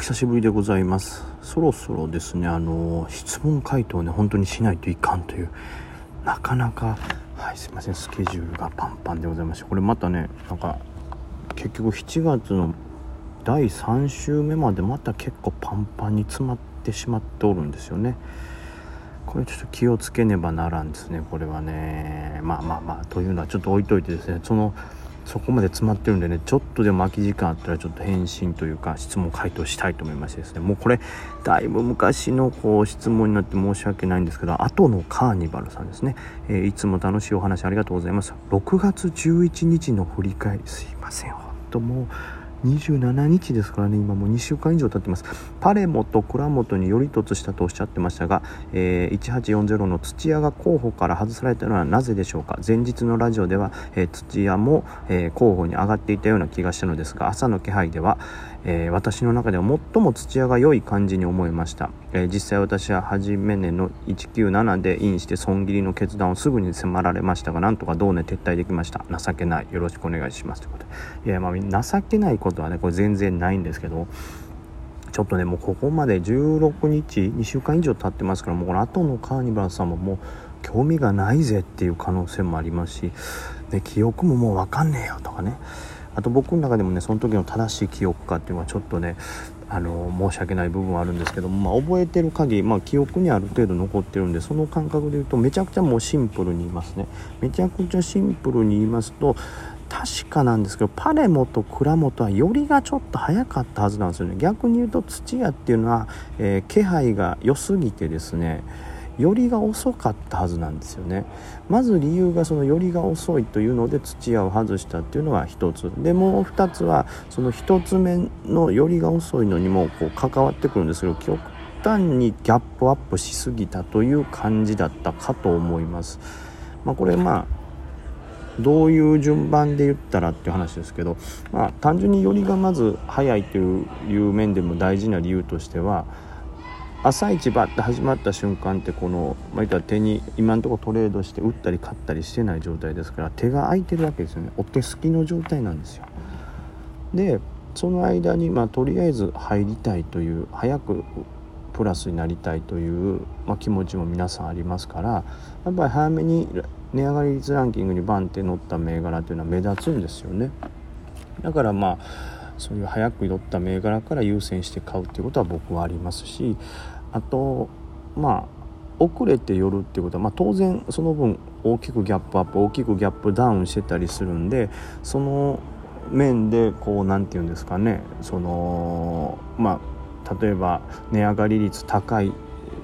久しぶりでございます。そろそろですねあの質問回答ね本当にしないといかんというなかなかはいすいませんスケジュールがパンパンでございましてこれまたねなんか結局7月の第3週目までまた結構パンパンに詰まってしまっておるんですよね。これちょっと気をつけねばならんですねこれはね。まあまあまあというのはちょっと置いといてですねそのそこまで詰まってるんでねちょっとでも空き時間あったらちょっと返信というか質問回答したいと思いましてですねもうこれだいぶ昔のこう質問になって申し訳ないんですけど後のカーニバルさんですね、えー、いつも楽しいお話ありがとうございます。6月11日の振り返りすいません。本当もう27日ですからね今もう2週間以上経ってます。パレモと倉本により突したとおっしゃってましたが、えー、1840の土屋が候補から外されたのはなぜでしょうか？前日のラジオでは、えー、土屋も、えー、候補に上がっていたような気がしたのですが朝の気配では、えー、私の中では最も土屋が良い感じに思いました、えー、実際私は初めねの197でインして損切りの決断をすぐに迫られましたがなんとか同年撤退できました。情けない。よろしくお願いします。ということで。いやまあ情けないこはねこれ全然ないんですけどちょっとねもうここまで16日2週間以上経ってますからもうこの後のカーニバルさんももう興味がないぜっていう可能性もありますし、で記憶ももう分かんねえよとかね。あと僕の中でもねその時の正しい記憶かっていうのはちょっとねあの申し訳ない部分はあるんですけども、まあ、覚えてる限り、まあ、記憶にある程度残ってるんでその感覚で言うとめちゃくちゃもうシンプルに言いますね。めちゃくちゃシンプルに言いますと確かなんですけどパレモと蔵元はよりがちょっと早かったはずなんですよね。逆に言うと土屋っていうのは、えー、気配が良すぎてですねよりが遅かったはずなんですよね。まず理由がそのよりが遅いというので土屋を外したっていうのが一つ。でもう二つはその一つ目のよりが遅いのにもこう関わってくるんですけど極端にギャップアップしすぎたという感じだったかと思います。まあ、これまあどういう順番で言ったらっていう話ですけど、まあ、単純によりがまず早いという面でも大事な理由としては朝一バッて始まった瞬間ってこの、まあ、たら手に今のところトレードして打ったり買ったりしてない状態ですから手が空いてるわけですよね。お手すきの状態なんですよ。でその間に、まあ、とりあえず入りたいという早くプラスになりたいという、まあ、気持ちも皆さんありますからやっぱり早めに値上がり率ランキングにバンって乗った銘柄というのは目立つんですよね。だからまあそういう早く寄った銘柄から優先して買うっていうことは僕はありますしあとまあ遅れて寄るっていうことは、まあ、当然その分大きくギャップアップ大きくギャップダウンしてたりするんでその面でこう何て言うんですかねそのまあ例えば値上がり率高い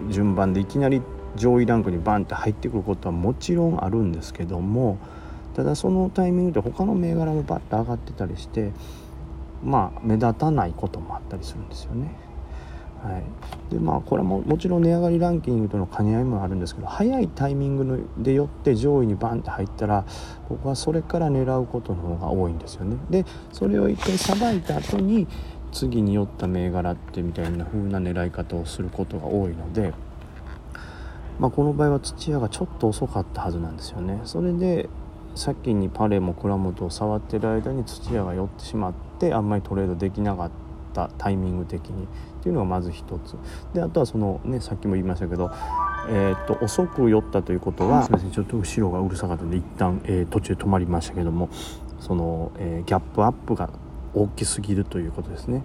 順番でいきなり上位ランクにバンって入ってくることはもちろんあるんですけどもただそのタイミングで他の銘柄もバッと上がってたりしてまあ目立たないこともあったりするんですよね。はい、でまあこれももちろん値上がりランキングとの兼ね合いもあるんですけど早いタイミングでよって上位にバンって入ったら僕はそれから狙うことの方が多いんですよね。でそれを一回さばいた後に次に寄った銘柄ってみたいな風な狙い方をすることが多いので、まあ、この場合は土屋がちょっと遅かったはずなんですよね。それで先にパレも倉本を触ってる間に土屋が寄ってしまってあんまりトレードできなかったタイミング的にっていうのがまず一つであとはそのねさっきも言いましたけどえー、っと遅く寄ったということはすみませんちょっと後ろがうるさかったので一旦、えー、途中止まりましたけどもその、えー、ギャップアップが大きすぎるということですね。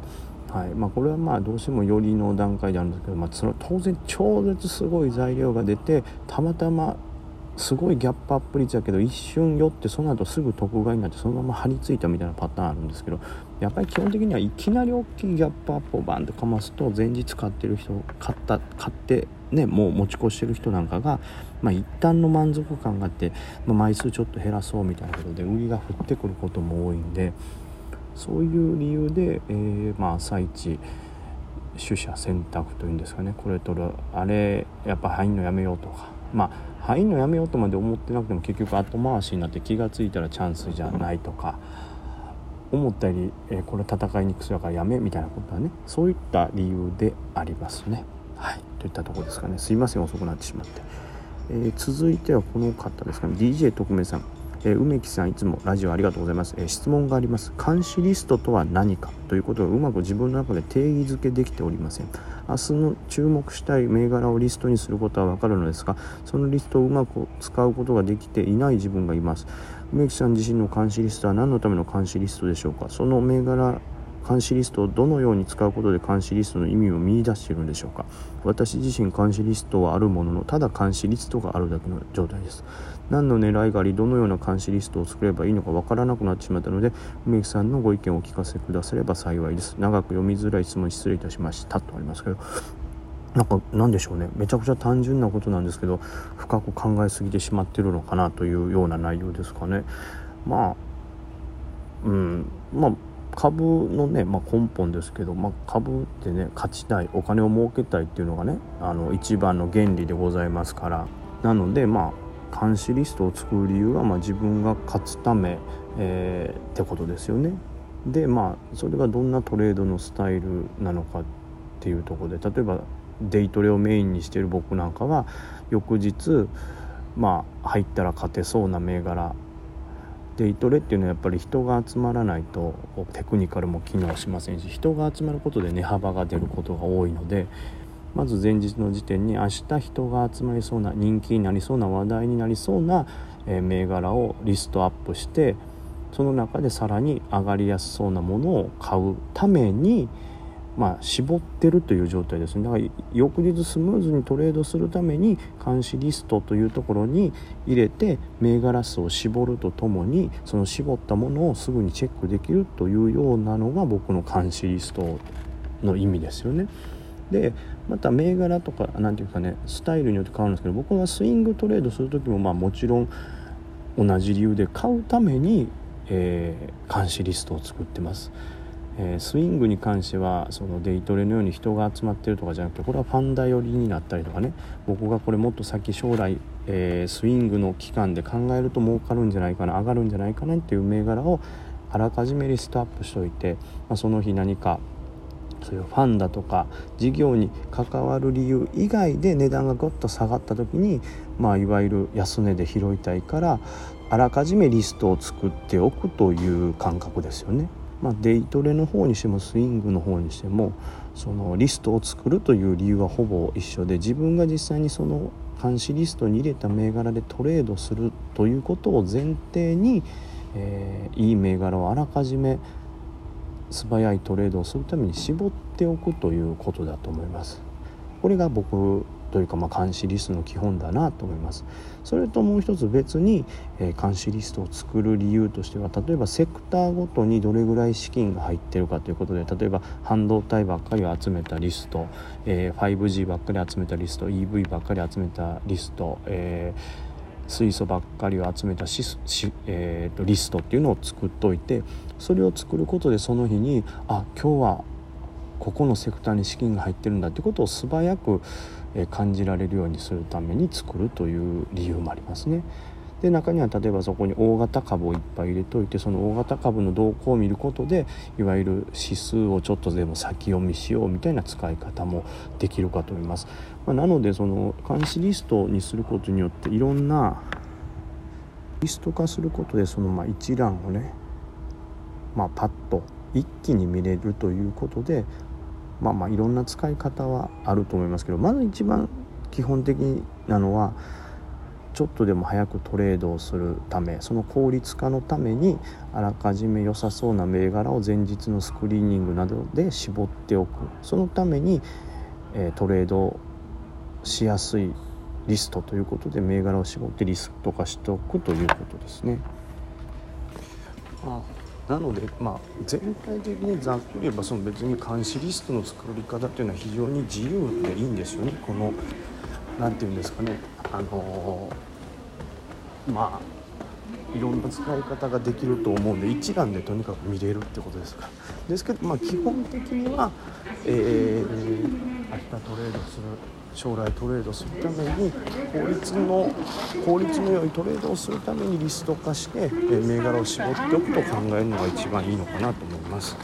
はい。まあ、これはまあどうしてもよりの段階であるんですけど、まあ、その当然超絶すごい材料が出てたまたますごいギャップアップ率やけど一瞬寄ってその後すぐ特買になってそのまま張り付いたみたいなパターンあるんですけどやっぱり基本的にはいきなり大きいギャップアップをバンってかますと前日買ってる人買った買ってねもう持ち越してる人なんかが、まあ、一旦の満足感があって、まあ、枚数ちょっと減らそうみたいなことで売りが降ってくることも多いんでそういう理由で、えー、まあ朝一取捨選択というんですかね。これとるあれやっぱ入んのやめようとか。まあ入んのやめようとまで思ってなくても結局後回しになって気が付いたらチャンスじゃないとか思ったより、えー、これ戦いにくそうだからやめみたいなことはねそういった理由でありますね。はい。といったとこですかね。すいません遅くなってしまって、えー、続いてはこの方ですかね。DJ 特命さん。え、梅木さんいつもラジオありがとうございます、え、質問があります。監視リストとは何かということがうまく自分の中で定義づけできておりません。明日の注目したい銘柄をリストにすることはわかるのですがそのリストをうまく使うことができていない自分がいます。梅木さん自身の監視リストは何のための監視リストでしょうか？その銘柄監視リストをどのように使うことで監視リストの意味を見いだしているんでしょうか。私自身監視リストはあるもののただ監視リストがあるだけの状態です。何の狙いがありどのような監視リストを作ればいいのかわからなくなってしまったので梅木さんのご意見をお聞かせくだされば幸いです。長く読みづらい質問失礼いたしましたとありますけど。なんかなんでしょうね。めちゃくちゃ単純なことなんですけど深く考えすぎてしまってるのかなというような内容ですかね。まあうん。まあ株のね、まあ、根本ですけど、まあ、株ってね勝ちたいお金を儲けたいっていうのがねあの一番の原理でございますからなのでまあ監視リストを作る理由は、まあ、自分が勝つため、えー、ってことですよね。でまあそれがどんなトレードのスタイルなのかっていうとこで例えばデイトレをメインにしてる僕なんかは翌日まあ入ったら勝てそうな銘柄デイトレっていうのはやっぱり人が集まらないとテクニカルも機能しませんし人が集まることで値幅が出ることが多いのでまず前日の時点に明日人が集まりそうな人気になりそうな話題になりそうな銘柄をリストアップしてその中でさらに上がりやすそうなものを買うためにまあ、絞ってるという状態ですねだから翌日スムーズにトレードするために監視リストというところに入れて銘柄数を絞るとともにその絞ったものをすぐにチェックできるというようなのが僕の監視リストの意味ですよね。でまた銘柄とか何て言うかねスタイルによって変わるんですけど僕はスイングトレードする時もまあもちろん同じ理由で買うために、えー、監視リストを作ってます。えー、スイングに関してはそのデイトレのように人が集まってるとかじゃなくてこれはファンダ寄りになったりとかね僕がこれもっと先将来、えー、スイングの期間で考えると儲かるんじゃないかな上がるんじゃないかなっていう銘柄をあらかじめリストアップしておいて、まあ、その日何かそういうファンだとか事業に関わる理由以外で値段がぐっと下がった時に、まあ、いわゆる安値で拾いたいからあらかじめリストを作っておくという感覚ですよね。まあ、デイトレの方にしてもスイングの方にしてもそのリストを作るという理由はほぼ一緒で自分が実際にその監視リストに入れた銘柄でトレードするということを前提に、えー、いい銘柄をあらかじめ素早いトレードをするために絞っておくということだと思います。これが僕というかまあ監視リストの基本だなと思います。それともう一つ別に、え、監視リストを作る理由としては例えばセクターごとにどれぐらい資金が入ってるかということで例えば半導体ばっかりを集めたリスト、え、5G ばっかり集めたリスト EV ばっかり集めたリスト、え水素ばっかりを集めたし、えーと、とリストっていうのを作っておいてそれを作ることでその日にあ今日はここのセクターに資金が入ってるんだってことを素早く感じられるようにするために作るという理由もありますね。で中には例えばそこに大型株をいっぱい入れといてその大型株の動向を見ることでいわゆる指数をちょっとでも先読みしようみたいな使い方もできるかと思います。まあ、なのでその監視リストにすることによっていろんなリスト化することでそのま一覧をね、まあ、パッと一気に見れるということでまあまあいろんな使い方はあると思いますけどまず一番基本的なのはちょっとでも早くトレードをするためその効率化のためにあらかじめ良さそうな銘柄を前日のスクリーニングなどで絞っておくそのために、え、トレードしやすいリストということで銘柄を絞ってリスト化しておくということですね。あなので、まあ、全体的にざっくり言えばその別に監視リストの作り方っていうのは非常に自由でいいんですよね。この何て言うんですかね。あの、まあいろんな使い方ができると思うんで一覧でとにかく見れるってことですか。らですけど、まあ、基本的には、えー、明日トレードする将来トレードするために効率の効率の良いトレードをするためにリスト化して銘柄を絞っておくと考えるのが一番いいのかなと思います。